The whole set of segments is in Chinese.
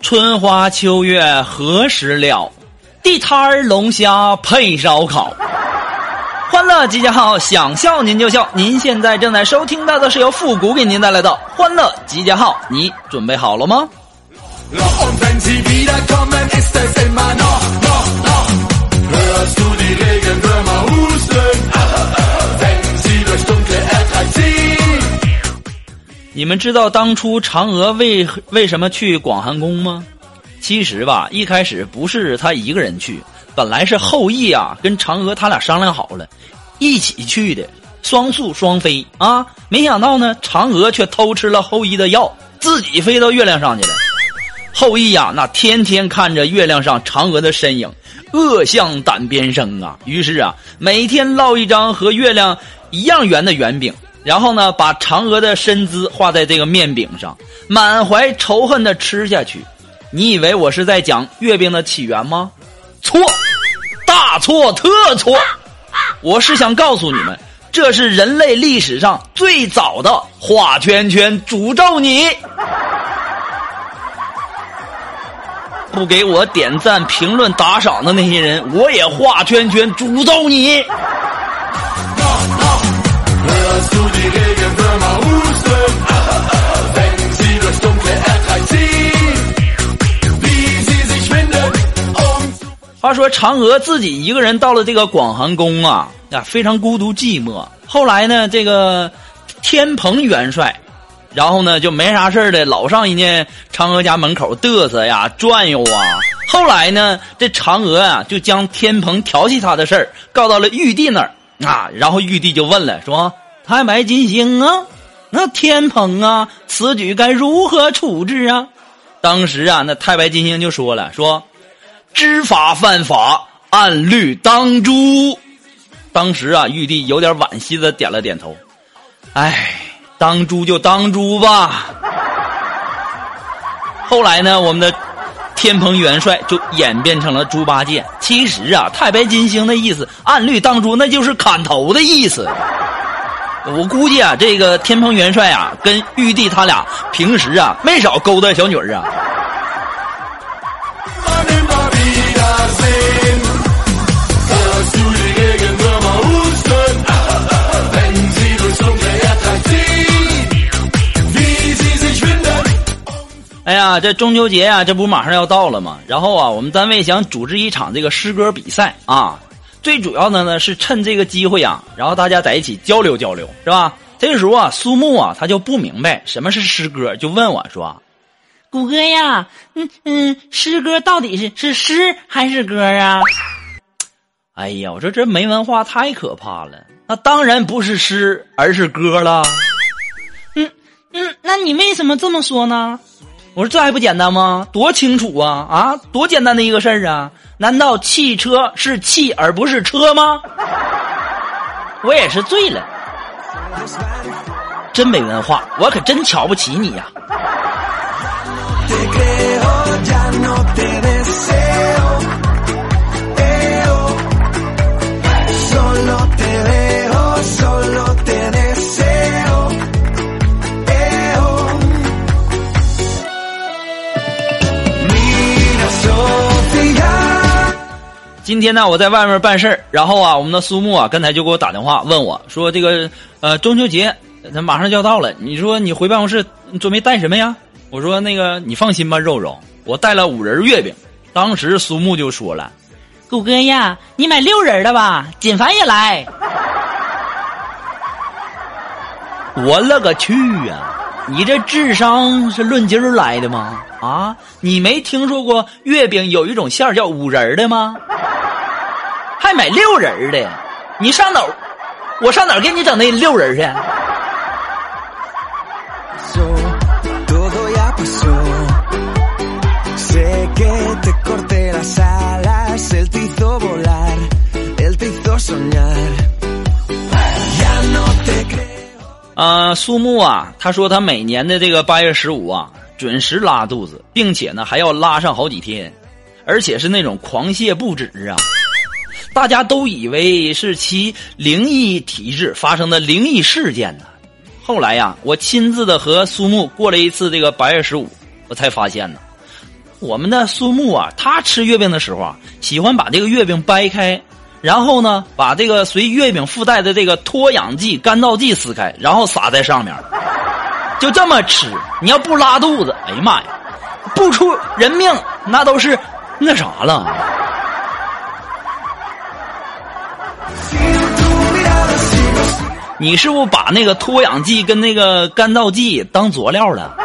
春花秋月何时了？地摊儿龙虾配烧烤。欢乐集结号，想笑您就笑。您现在正在收听到的是由复古给您带来的欢乐集结号，你准备好了吗？你们知道当初嫦娥为为什么去广寒宫吗？其实吧，一开始不是他一个人去，本来是后羿啊跟嫦娥他俩商量好了，一起去的，双宿双飞啊。没想到呢，嫦娥却偷吃了后羿的药，自己飞到月亮上去了。后羿呀，那天天看着月亮上嫦娥的身影，恶向胆边生啊。于是啊，每天烙一张和月亮一样圆的圆饼。然后呢，把嫦娥的身姿画在这个面饼上，满怀仇恨的吃下去。你以为我是在讲月饼的起源吗？错，大错特错！我是想告诉你们，这是人类历史上最早的画圈圈诅咒你。不给我点赞、评论、打赏的那些人，我也画圈圈诅咒你。话说嫦娥自己一个人到了这个广寒宫啊，啊非常孤独寂寞。后来呢，这个天蓬元帅，然后呢就没啥事的，老上人家嫦娥家门口嘚瑟呀、转悠啊。后来呢，这嫦娥啊就将天蓬调戏她的事儿告到了玉帝那儿啊，然后玉帝就问了，说。太白金星啊，那天蓬啊，此举该如何处置啊？当时啊，那太白金星就说了：“说知法犯法，按律当诛。”当时啊，玉帝有点惋惜的点了点头：“哎，当诛就当诛吧。”后来呢，我们的天蓬元帅就演变成了猪八戒。其实啊，太白金星的意思，按律当诛，那就是砍头的意思。我估计啊，这个天蓬元帅啊，跟玉帝他俩平时啊没少勾搭小女儿啊。哎呀，这中秋节啊，这不马上要到了吗？然后啊，我们单位想组织一场这个诗歌比赛啊。最主要的呢是趁这个机会啊，然后大家在一起交流交流，是吧？这时候啊，苏木啊他就不明白什么是诗歌，就问我说：“谷歌呀，嗯嗯，诗歌到底是是诗还是歌啊？”哎呀，我说这没文化太可怕了，那当然不是诗，而是歌了。嗯嗯，那你为什么这么说呢？我说这还不简单吗？多清楚啊啊，多简单的一个事儿啊！难道汽车是汽而不是车吗？我也是醉了，真没文化，我可真瞧不起你呀！今天呢，我在外面办事儿，然后啊，我们的苏木啊，刚才就给我打电话问我说：“这个呃，中秋节它马上就要到了，你说你回办公室你准备带什么呀？”我说：“那个你放心吧，肉肉，我带了五仁月饼。”当时苏木就说了：“谷歌呀，你买六仁的吧，锦凡也来。”我勒个去呀！你这智商是论斤儿来的吗？啊，你没听说过月饼有一种馅儿叫五仁的吗？还买六人儿的？你上哪儿？我上哪儿给你整那六人去？啊，苏木啊，他说他每年的这个八月十五啊，准时拉肚子，并且呢还要拉上好几天，而且是那种狂泻不止啊。大家都以为是其灵异体质发生的灵异事件呢。后来呀，我亲自的和苏木过了一次这个八月十五，我才发现呢，我们的苏木啊，他吃月饼的时候啊，喜欢把这个月饼掰开，然后呢，把这个随月饼附带的这个脱氧剂、干燥剂撕开，然后撒在上面，就这么吃。你要不拉肚子，哎呀妈呀，不出人命那都是那啥了。你是不是把那个脱氧剂跟那个干燥剂当佐料了？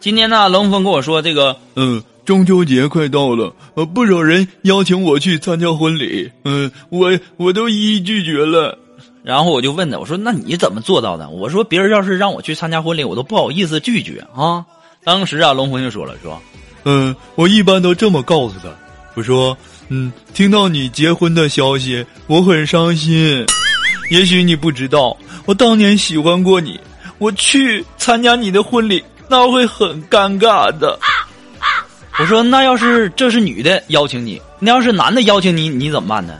今天呢龙峰跟我说这个嗯中秋节快到了，呃，不少人邀请我去参加婚礼，嗯，我我都一一拒绝了。然后我就问他，我说那你怎么做到的？我说别人要是让我去参加婚礼，我都不好意思拒绝啊。当时啊，龙峰就说了，说嗯，我一般都这么告诉他，我说，嗯，听到你结婚的消息，我很伤心。也许你不知道，我当年喜欢过你，我去参加你的婚礼，那会很尴尬的。我说那要是这是女的邀请你，那要是男的邀请你，你怎么办呢？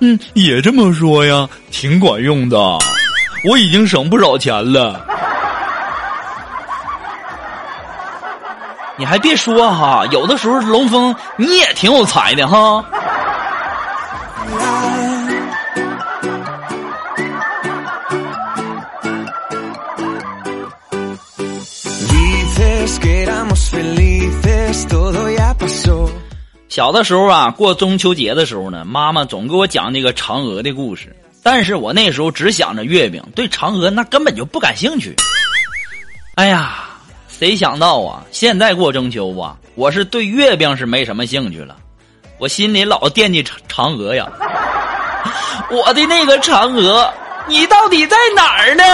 嗯，也这么说呀，挺管用的。我已经省不少钱了。你还别说哈，有的时候龙峰你也挺有才的哈。小的时候啊，过中秋节的时候呢，妈妈总给我讲那个嫦娥的故事，但是我那时候只想着月饼，对嫦娥那根本就不感兴趣。哎呀，谁想到啊，现在过中秋啊，我是对月饼是没什么兴趣了，我心里老惦记嫦嫦娥呀。我的那个嫦娥，你到底在哪儿呢？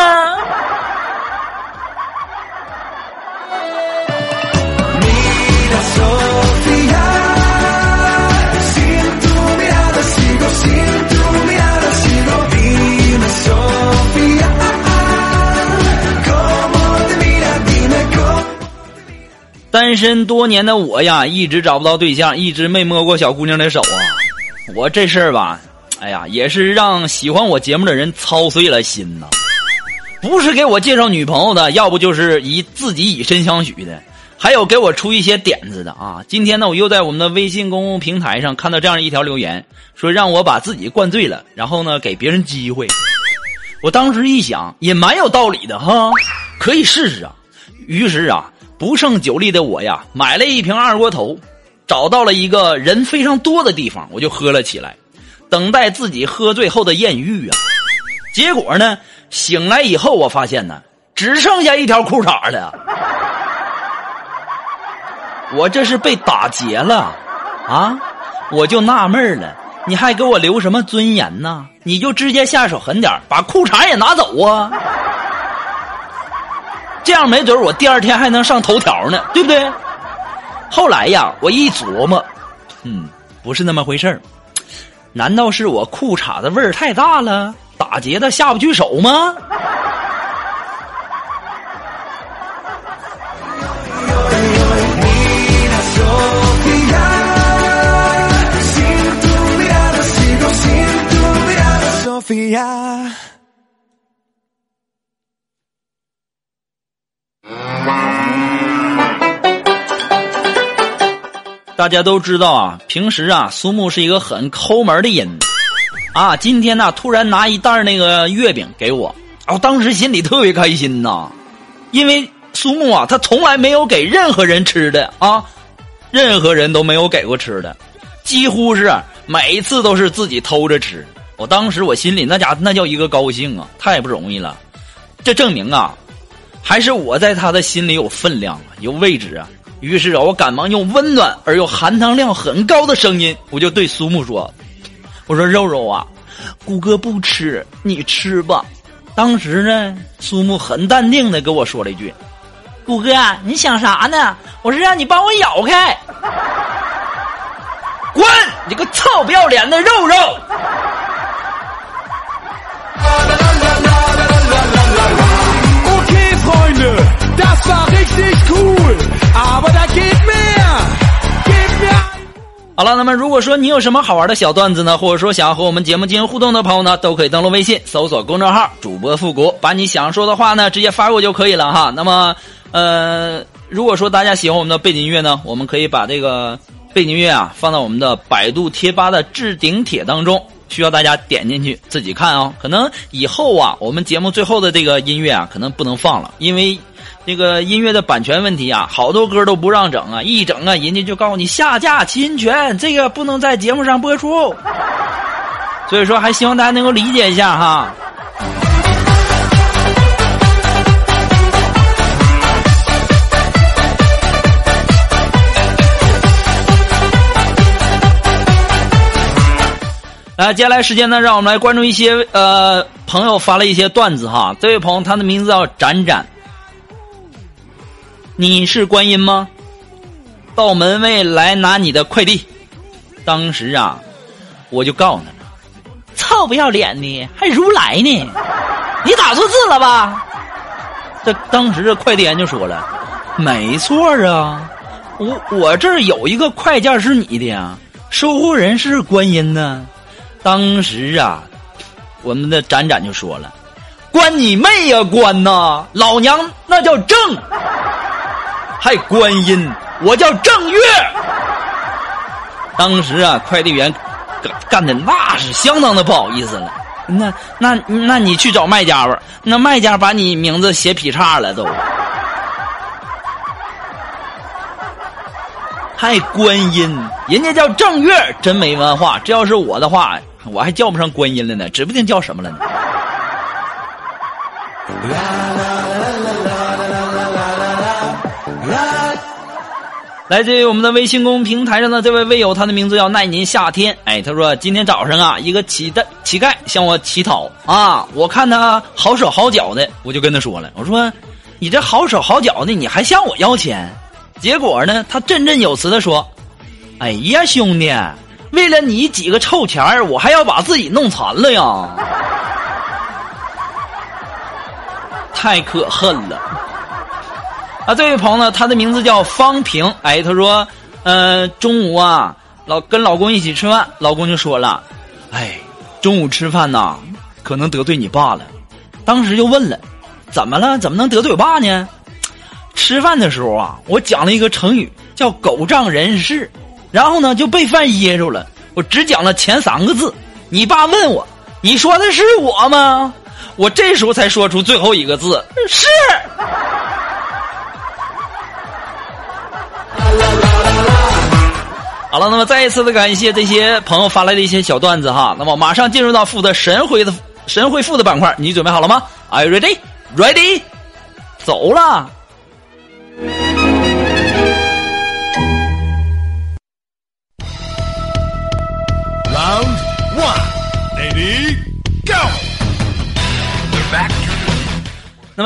单身多年的我呀，一直找不到对象，一直没摸过小姑娘的手啊。我这事儿吧，哎呀，也是让喜欢我节目的人操碎了心呐。不是给我介绍女朋友的，要不就是以自己以身相许的，还有给我出一些点子的啊。今天呢，我又在我们的微信公共平台上看到这样一条留言，说让我把自己灌醉了，然后呢给别人机会。我当时一想，也蛮有道理的哈，可以试试啊。于是啊，不胜酒力的我呀，买了一瓶二锅头，找到了一个人非常多的地方，我就喝了起来，等待自己喝醉后的艳遇啊。结果呢，醒来以后，我发现呢，只剩下一条裤衩了。我这是被打劫了啊！我就纳闷了，你还给我留什么尊严呢？你就直接下手狠点把裤衩也拿走啊！这样没准我第二天还能上头条呢，对不对？后来呀，我一琢磨，嗯，不是那么回事儿。难道是我裤衩子味儿太大了，打劫的下不去手吗？大家都知道啊，平时啊，苏木是一个很抠门的人，啊，今天呢，突然拿一袋那个月饼给我，啊我当时心里特别开心呐，因为苏木啊，他从来没有给任何人吃的啊，任何人都没有给过吃的，几乎是每一次都是自己偷着吃。我当时我心里那家那叫一个高兴啊，太不容易了。这证明啊，还是我在他的心里有分量啊，有位置啊。于是啊，我赶忙用温暖而又含糖量很高的声音，我就对苏木说：“我说肉肉啊，谷歌不吃，你吃吧。”当时呢，苏木很淡定的跟我说了一句：“谷歌，你想啥呢？我是让你帮我咬开。”滚！你个臭不要脸的肉肉！好了，那么如果说你有什么好玩的小段子呢，或者说想要和我们节目进行互动的朋友呢，都可以登录微信搜索公众号“主播复古”，把你想说的话呢直接发过就可以了哈。那么，呃，如果说大家喜欢我们的背景音乐呢，我们可以把这个背景音乐啊放到我们的百度贴吧的置顶帖当中，需要大家点进去自己看哦。可能以后啊，我们节目最后的这个音乐啊，可能不能放了，因为。这个音乐的版权问题啊，好多歌都不让整啊，一整啊，人家就告诉你下架侵权，这个不能在节目上播出。所以说，还希望大家能够理解一下哈。来，接下来时间呢，让我们来关注一些呃朋友发了一些段子哈。这位朋友，他的名字叫展展。你是观音吗？到门卫来拿你的快递。当时啊，我就告诉他了：“臭不要脸的，还如来呢？你打错字了吧？”这当时这快递员就说了：“没错啊，我我这儿有一个快件是你的呀，收货人是观音呢。”当时啊，我们的展展就说了：“关你妹呀，关呐！老娘那叫正。”还观音，我叫正月。当时啊，快递员干干的那是相当的不好意思了。那那那你去找卖家吧，那卖家把你名字写劈叉了都。还观音，人家叫正月，真没文化。这要是我的话，我还叫不上观音了呢，指不定叫什么了呢。来自于我们的微信公平台上的这位微友，他的名字叫奈年夏天。哎，他说今天早上啊，一个乞丐乞丐向我乞讨啊，我看他好手好脚的，我就跟他说了，我说你这好手好脚的，你还向我要钱？结果呢，他振振有词的说：“哎呀，兄弟，为了你几个臭钱儿，我还要把自己弄残了呀，太可恨了。”啊，这位朋友呢，他的名字叫方平。哎，他说，嗯，中午啊，老跟老公一起吃饭，老公就说了，哎，中午吃饭呐，可能得罪你爸了。当时就问了，怎么了？怎么能得罪我爸呢？吃饭的时候啊，我讲了一个成语叫“狗仗人势”，然后呢就被饭噎住了。我只讲了前三个字，你爸问我，你说的是我吗？我这时候才说出最后一个字，是。好了，那么再一次的感谢这些朋友发来的一些小段子哈。那么马上进入到负责神回的神回复的板块，你准备好了吗？Are you ready? Ready? 走了。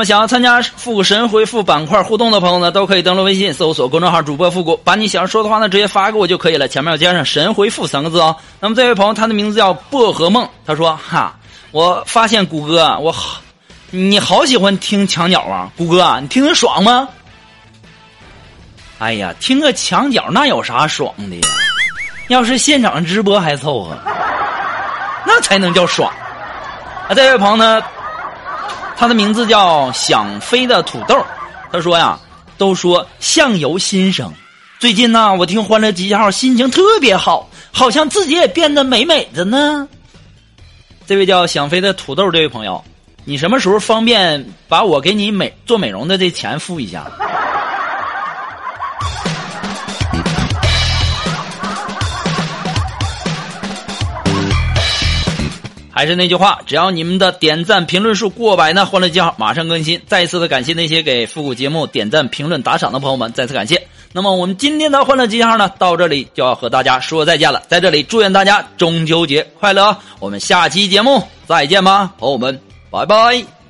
想要参加复古神回复板块互动的朋友呢，都可以登录微信搜索公众号“主播复古”，把你想说的话呢直接发给我就可以了，前面要加上“神回复”三个字哦。那么，这位朋友他的名字叫薄荷梦，他说：“哈，我发现谷歌，我好，你好喜欢听墙角啊，谷歌，你听着爽吗？”哎呀，听个墙角那有啥爽的呀？要是现场直播还凑合，那才能叫爽。啊，这位朋友呢？他的名字叫想飞的土豆，他说呀，都说相由心生。最近呢，我听《欢乐集结号》，心情特别好，好像自己也变得美美的呢。这位叫想飞的土豆这位朋友，你什么时候方便把我给你美做美容的这钱付一下？还是那句话，只要你们的点赞评论数过百呢，欢乐记号马上更新。再一次的感谢那些给复古节目点赞评论打赏的朋友们，再次感谢。那么我们今天的欢乐记号呢，到这里就要和大家说再见了。在这里祝愿大家中秋节快乐！我们下期节目再见吧，朋友们，拜拜。